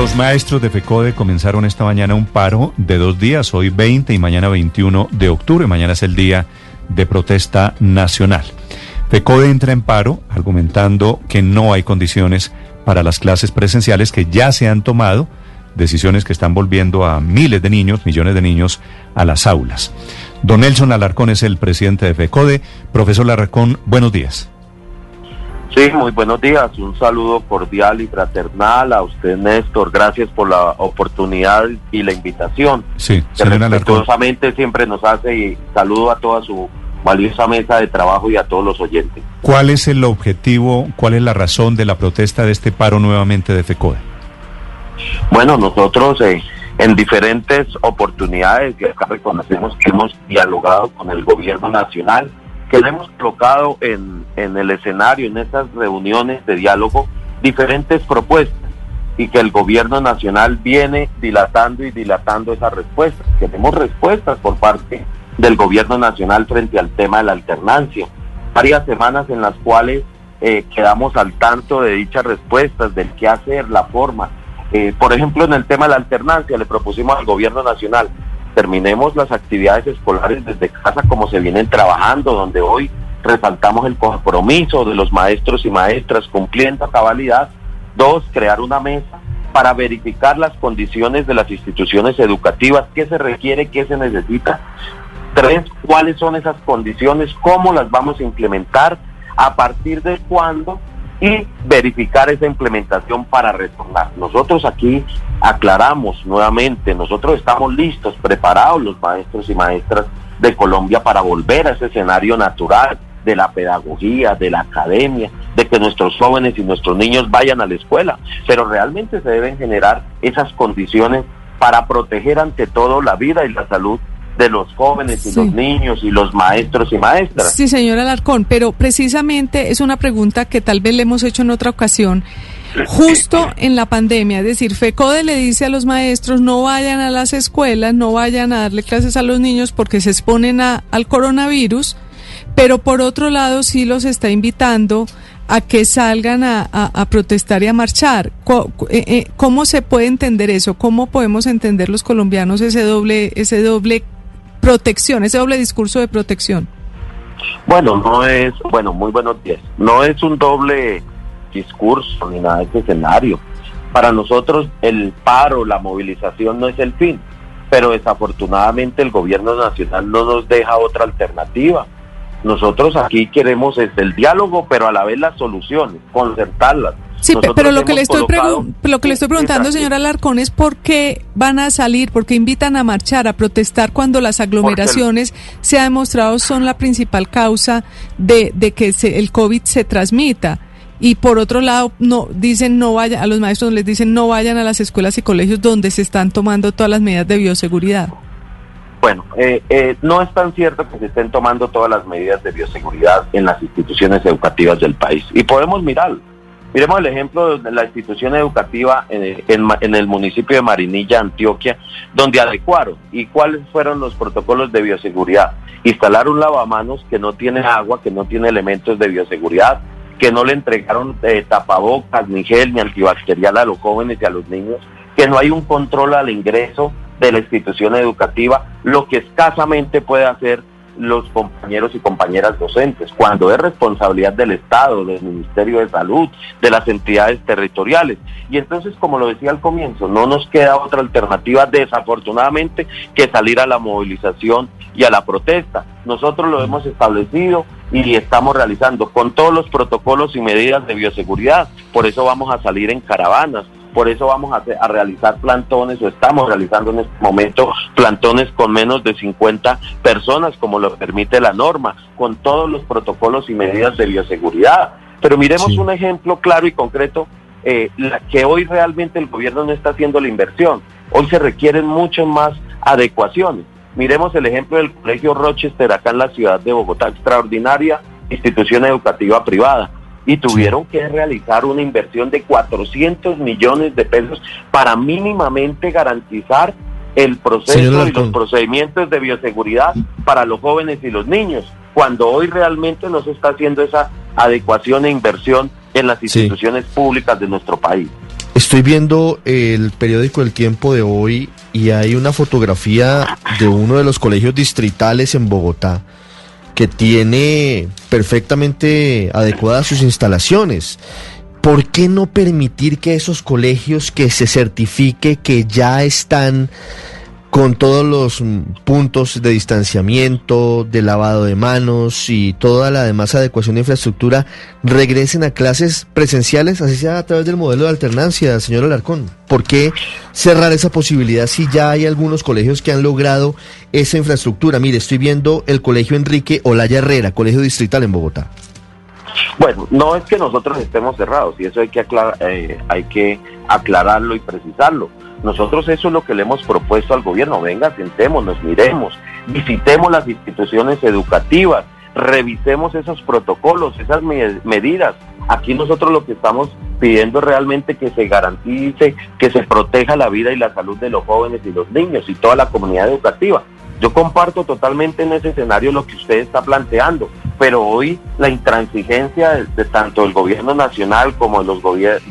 Los maestros de FECODE comenzaron esta mañana un paro de dos días, hoy 20 y mañana 21 de octubre. Mañana es el día de protesta nacional. FECODE entra en paro argumentando que no hay condiciones para las clases presenciales que ya se han tomado, decisiones que están volviendo a miles de niños, millones de niños, a las aulas. Don Nelson Alarcón es el presidente de FECODE. Profesor Alarcón, buenos días. Sí, muy buenos días. Un saludo cordial y fraternal a usted, Néstor. Gracias por la oportunidad y la invitación. Sí, que respetuosamente siempre nos hace y saludo a toda su valiosa mesa de trabajo y a todos los oyentes. ¿Cuál es el objetivo, cuál es la razón de la protesta de este paro nuevamente de FECODE? Bueno, nosotros eh, en diferentes oportunidades y acá reconocemos que hemos dialogado con el gobierno nacional que le hemos colocado en, en el escenario, en estas reuniones de diálogo, diferentes propuestas y que el gobierno nacional viene dilatando y dilatando esas respuestas. Queremos respuestas por parte del gobierno nacional frente al tema de la alternancia. Varias semanas en las cuales eh, quedamos al tanto de dichas respuestas, del qué hacer, la forma. Eh, por ejemplo, en el tema de la alternancia le propusimos al gobierno nacional terminemos las actividades escolares desde casa como se vienen trabajando, donde hoy resaltamos el compromiso de los maestros y maestras cumpliendo a cabalidad. Dos, crear una mesa para verificar las condiciones de las instituciones educativas, qué se requiere, qué se necesita. Tres, cuáles son esas condiciones, cómo las vamos a implementar, a partir de cuándo y verificar esa implementación para retornar. Nosotros aquí aclaramos nuevamente, nosotros estamos listos, preparados los maestros y maestras de Colombia para volver a ese escenario natural de la pedagogía, de la academia, de que nuestros jóvenes y nuestros niños vayan a la escuela, pero realmente se deben generar esas condiciones para proteger ante todo la vida y la salud de los jóvenes y los niños y los maestros y maestras. Sí, señor Alarcón, pero precisamente es una pregunta que tal vez le hemos hecho en otra ocasión. Justo en la pandemia, es decir, FECODE le dice a los maestros no vayan a las escuelas, no vayan a darle clases a los niños porque se exponen a, al coronavirus, pero por otro lado sí los está invitando a que salgan a, a, protestar y a marchar. Eh, eh, ¿Cómo se puede entender eso? ¿Cómo podemos entender los colombianos ese doble, ese doble protección, ese doble discurso de protección? Bueno, no es, bueno, muy buenos días. No es un doble discurso ni nada de ese escenario. Para nosotros el paro, la movilización no es el fin, pero desafortunadamente el gobierno nacional no nos deja otra alternativa. Nosotros aquí queremos el diálogo, pero a la vez las soluciones, concertarlas. Sí, pero lo que, le estoy lo que le estoy preguntando, señora Alarcón, es por qué van a salir, por qué invitan a marchar, a protestar cuando las aglomeraciones se ha demostrado son la principal causa de, de que el COVID se transmita. Y por otro lado, no dicen no vaya a los maestros les dicen no vayan a las escuelas y colegios donde se están tomando todas las medidas de bioseguridad. Bueno, eh, eh, no es tan cierto que se estén tomando todas las medidas de bioseguridad en las instituciones educativas del país. Y podemos mirarlo. Miremos el ejemplo de la institución educativa en, el municipio de Marinilla, Antioquia, donde adecuaron. ¿Y cuáles fueron los protocolos de bioseguridad? Instalar un lavamanos que no tiene agua, que no tiene elementos de bioseguridad, que no le entregaron eh, tapabocas, ni gel, ni antibacterial a los jóvenes y a los niños, que no hay un control al ingreso de la institución educativa, lo que escasamente puede hacer los compañeros y compañeras docentes, cuando es responsabilidad del Estado, del Ministerio de Salud, de las entidades territoriales. Y entonces, como lo decía al comienzo, no nos queda otra alternativa, desafortunadamente, que salir a la movilización y a la protesta. Nosotros lo hemos establecido y estamos realizando con todos los protocolos y medidas de bioseguridad. Por eso vamos a salir en caravanas, por eso vamos a, realizar plantones o estamos realizando en este momento plantones con menos de 50 personas, como lo permite la norma, con todos los protocolos y medidas de bioseguridad. Pero miremos un ejemplo claro y concreto eh, que hoy realmente el gobierno no está haciendo la inversión. Hoy se requieren mucho más adecuaciones. Miremos el ejemplo del Colegio Rochester acá en la ciudad de Bogotá, extraordinaria institución educativa privada y tuvieron que realizar una inversión de 400 millones de pesos para mínimamente garantizar el proceso y los procedimientos de bioseguridad para los jóvenes y los niños, cuando hoy realmente no se está haciendo esa adecuación e inversión en las instituciones públicas de nuestro país. Estoy viendo el periódico El Tiempo de hoy y hay una fotografía de uno de los colegios distritales en Bogotá que tiene perfectamente adecuadas sus instalaciones. ¿Por qué no permitir que esos colegios que se certifique que ya están con todos los mm, puntos de distanciamiento, de lavado de manos y toda la demás adecuación de infraestructura regresen a clases presenciales, así sea a través del modelo de alternancia, señor Alarcón. ¿Por qué cerrar esa posibilidad si ya hay algunos colegios que han logrado esa infraestructura? Mire, estoy viendo el colegio Enrique Olaya Herrera, colegio distrital en Bogotá. Bueno, no es que nosotros estemos cerrados y eso hay que, eh, hay que aclararlo y precisarlo nosotros eso es lo que le hemos propuesto al gobierno. Venga, sentémonos, miremos, visitemos las instituciones educativas, revisemos esos protocolos, esas medidas. Aquí nosotros lo que estamos pidiendo realmente que se garantice, que se proteja la vida y la salud de los jóvenes y los niños y toda la comunidad educativa. Yo comparto totalmente en ese escenario lo que usted está planteando, pero hoy la intransigencia de, tanto el gobierno nacional como los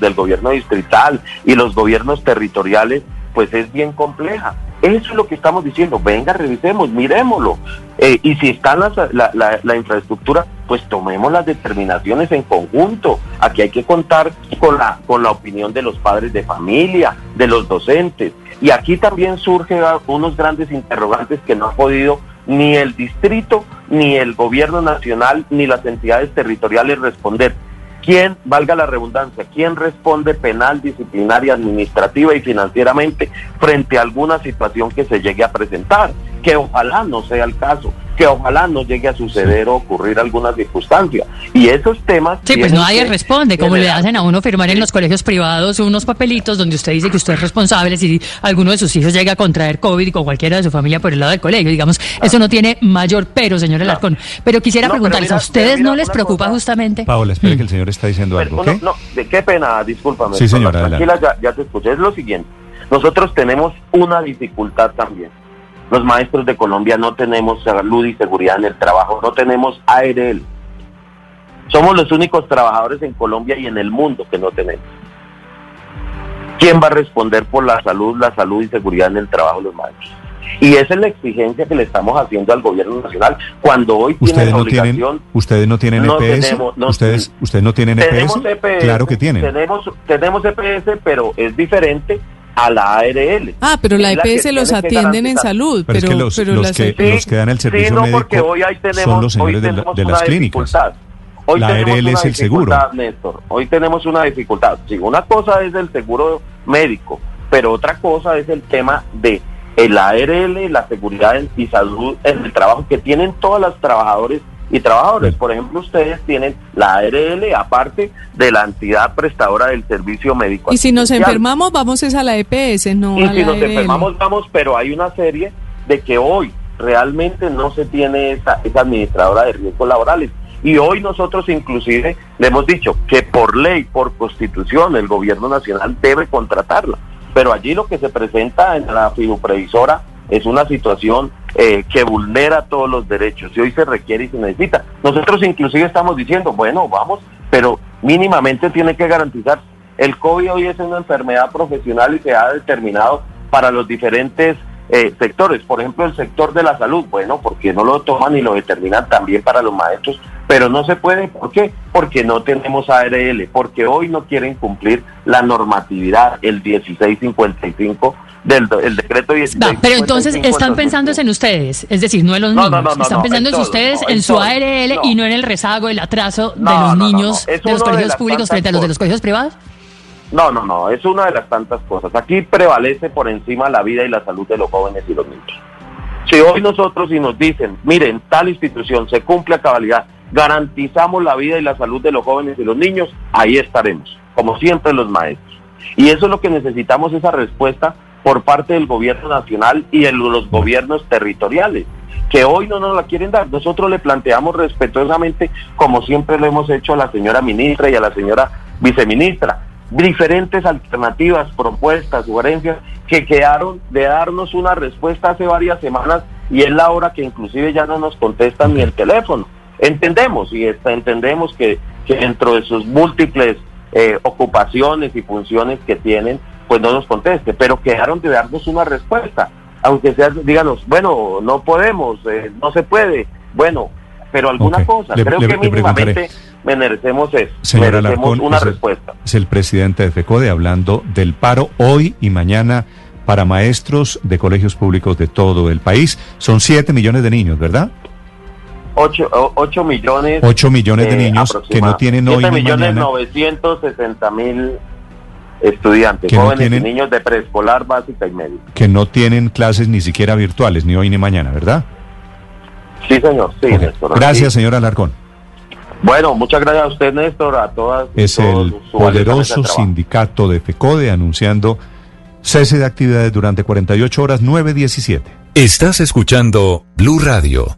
del gobierno distrital y los gobiernos territoriales, pues es bien compleja. Eso es lo que estamos diciendo. Venga, revisemos, miremoslo. Eh, y si está la, la, infraestructura, pues tomemos las determinaciones en conjunto. Aquí hay que contar con la, con la opinión de los padres de familia, de los docentes. Y aquí también surgen unos grandes interrogantes que no ha podido ni el distrito, ni el gobierno nacional, ni las entidades territoriales responder. ¿Quién, valga la redundancia, quién responde penal, disciplinaria, administrativa y financieramente frente a alguna situación que se llegue a presentar? Que ojalá no sea el caso que ojalá no llegue a suceder o ocurrir alguna circunstancia. Y esos temas... Sí, pues nadie responde, como le hacen a uno firmar en los colegios privados unos papelitos donde usted dice que usted es responsable si alguno de sus hijos llega a contraer COVID con cualquiera de su familia por el lado del colegio. Digamos, eso no tiene mayor pero, señor Alarcón. Pero quisiera preguntarles, ¿a ustedes no les preocupa justamente? Paola, espere que el señor está diciendo algo. ¿qué? No, qué pena, discúlpame. Sí, señora. Tranquila, ya, ya te escuché. Es lo siguiente. Nosotros tenemos una dificultad también los maestros de Colombia no tenemos salud y seguridad en el trabajo, no tenemos ARL. Somos los únicos trabajadores en Colombia y en el mundo que no tenemos. ¿Quién va a responder por la salud, la salud y seguridad en el trabajo de los maestros? Y esa es la exigencia que le estamos haciendo al gobierno nacional cuando hoy tienen obligación. ustedes no tienen EPS. ustedes, ustedes no tienen EPS. EPS. Claro que tienen. Tenemos, tenemos EPS, pero es diferente a la ARL. Ah, pero la EPS los atienden en salud. Pero, pero, los, que, dan el servicio no, porque hoy tenemos, son los señores de, las clínicas. Hoy la ARL es el seguro. Néstor. Hoy tenemos una dificultad. Sí, una cosa es el seguro médico, pero otra cosa es el tema de el ARL, la seguridad y salud en el trabajo que tienen todas las trabajadores y trabajadores. Por ejemplo, ustedes tienen la ARL aparte de la entidad prestadora del servicio médico. Y si nos enfermamos, vamos es a la EPS, no y si nos enfermamos, vamos, pero hay una serie de que hoy realmente no se tiene esa, esa administradora de riesgos laborales. Y hoy nosotros inclusive le hemos dicho que por ley, por constitución, el gobierno nacional debe contratarla. Pero allí lo que se presenta en la fiduprevisora es una situación eh, que vulnera todos los derechos y hoy se requiere y se necesita. Nosotros inclusive estamos diciendo, bueno, vamos, pero mínimamente tiene que garantizar. El COVID hoy es una enfermedad profesional y se ha determinado para los diferentes eh, sectores. Por ejemplo, el sector de la salud, bueno, porque no lo toman y lo determinan también para los maestros, pero no se puede. ¿Por qué? Porque no tenemos ARL, porque hoy no quieren cumplir la normatividad, el 1655 del el decreto 16. pero entonces están pensando en ustedes, es decir, no en los niños. están pensando en, ustedes, en, su ARL y no en el rezago, el atraso de los niños de los colegios públicos frente a los de los colegios privados. No, no, no, es una de las tantas cosas. Aquí prevalece por encima la vida y la salud de los jóvenes y los niños. Si hoy nosotros y nos dicen, miren, tal institución se cumple a cabalidad, garantizamos la vida y la salud de los jóvenes y los niños, ahí estaremos, como siempre los maestros. Y eso es lo que necesitamos, esa respuesta por parte del gobierno nacional y de los gobiernos territoriales, que hoy no nos la quieren dar. Nosotros le planteamos respetuosamente, como siempre lo hemos hecho a la señora ministra y a la señora viceministra, diferentes alternativas, propuestas, sugerencias que quedaron de darnos una respuesta hace varias semanas y es la hora que inclusive ya no nos contestan ni el teléfono. Entendemos y entendemos que, dentro de sus múltiples eh, ocupaciones y funciones que tienen, pues no nos conteste, pero quedaron de darnos una respuesta, aunque sea, díganos, bueno, no podemos, eh, no se puede, bueno, pero alguna Ok. cosa, Le- creo le- que le mínimamente merecemos eso, Señor merecemos Alarcón, una es el- respuesta. Es el presidente de FECODE hablando del paro hoy y mañana para maestros de colegios públicos de todo el país. Son 7 millones de niños, ¿verdad? 8, millones. 8 millones de eh, niños que no tienen hoy Siete ni millones mañana. 960 mil estudiantes, no jóvenes tienen- y niños de preescolar, básica y media. que no tienen clases ni siquiera virtuales, ni hoy ni mañana, ¿verdad? Sí, señor. Sí, Ok. Néstor, Gracias, sí. señor Alarcón. Bueno, muchas gracias a usted, Néstor, a todas. Es todos el poderoso de sindicato de FECODE anunciando cese de actividades durante 48 horas 917. Estás escuchando Blue Radio.